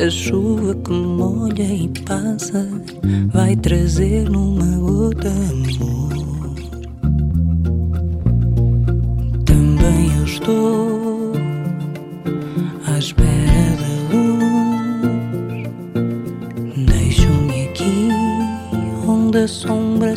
A chuva que molha e passa vai trazer numa gota amor. Também eu estou à espera da luz. Deixo-me aqui onde a sombra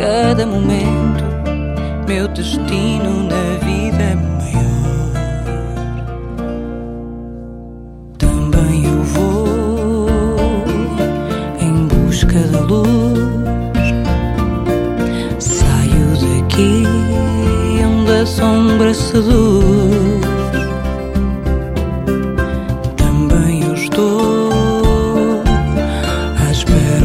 cada momento, meu destino na vida é maior. Também eu vou em busca da luz. Saio daqui onde a sombra seduz.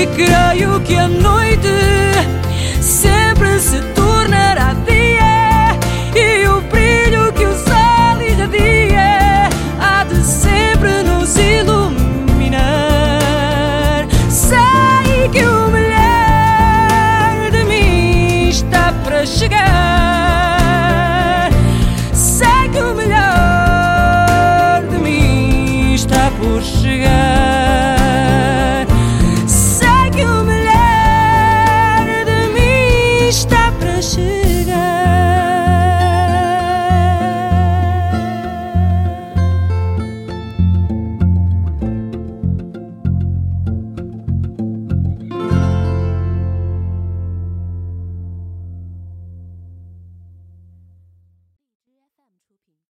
E creio que a noite sempre se tornará dia. E o brilho que o sol irradia Há de sempre nos iluminar. Sei que o melhor de mim está para chegar. Sei que o melhor de mim está por chegar.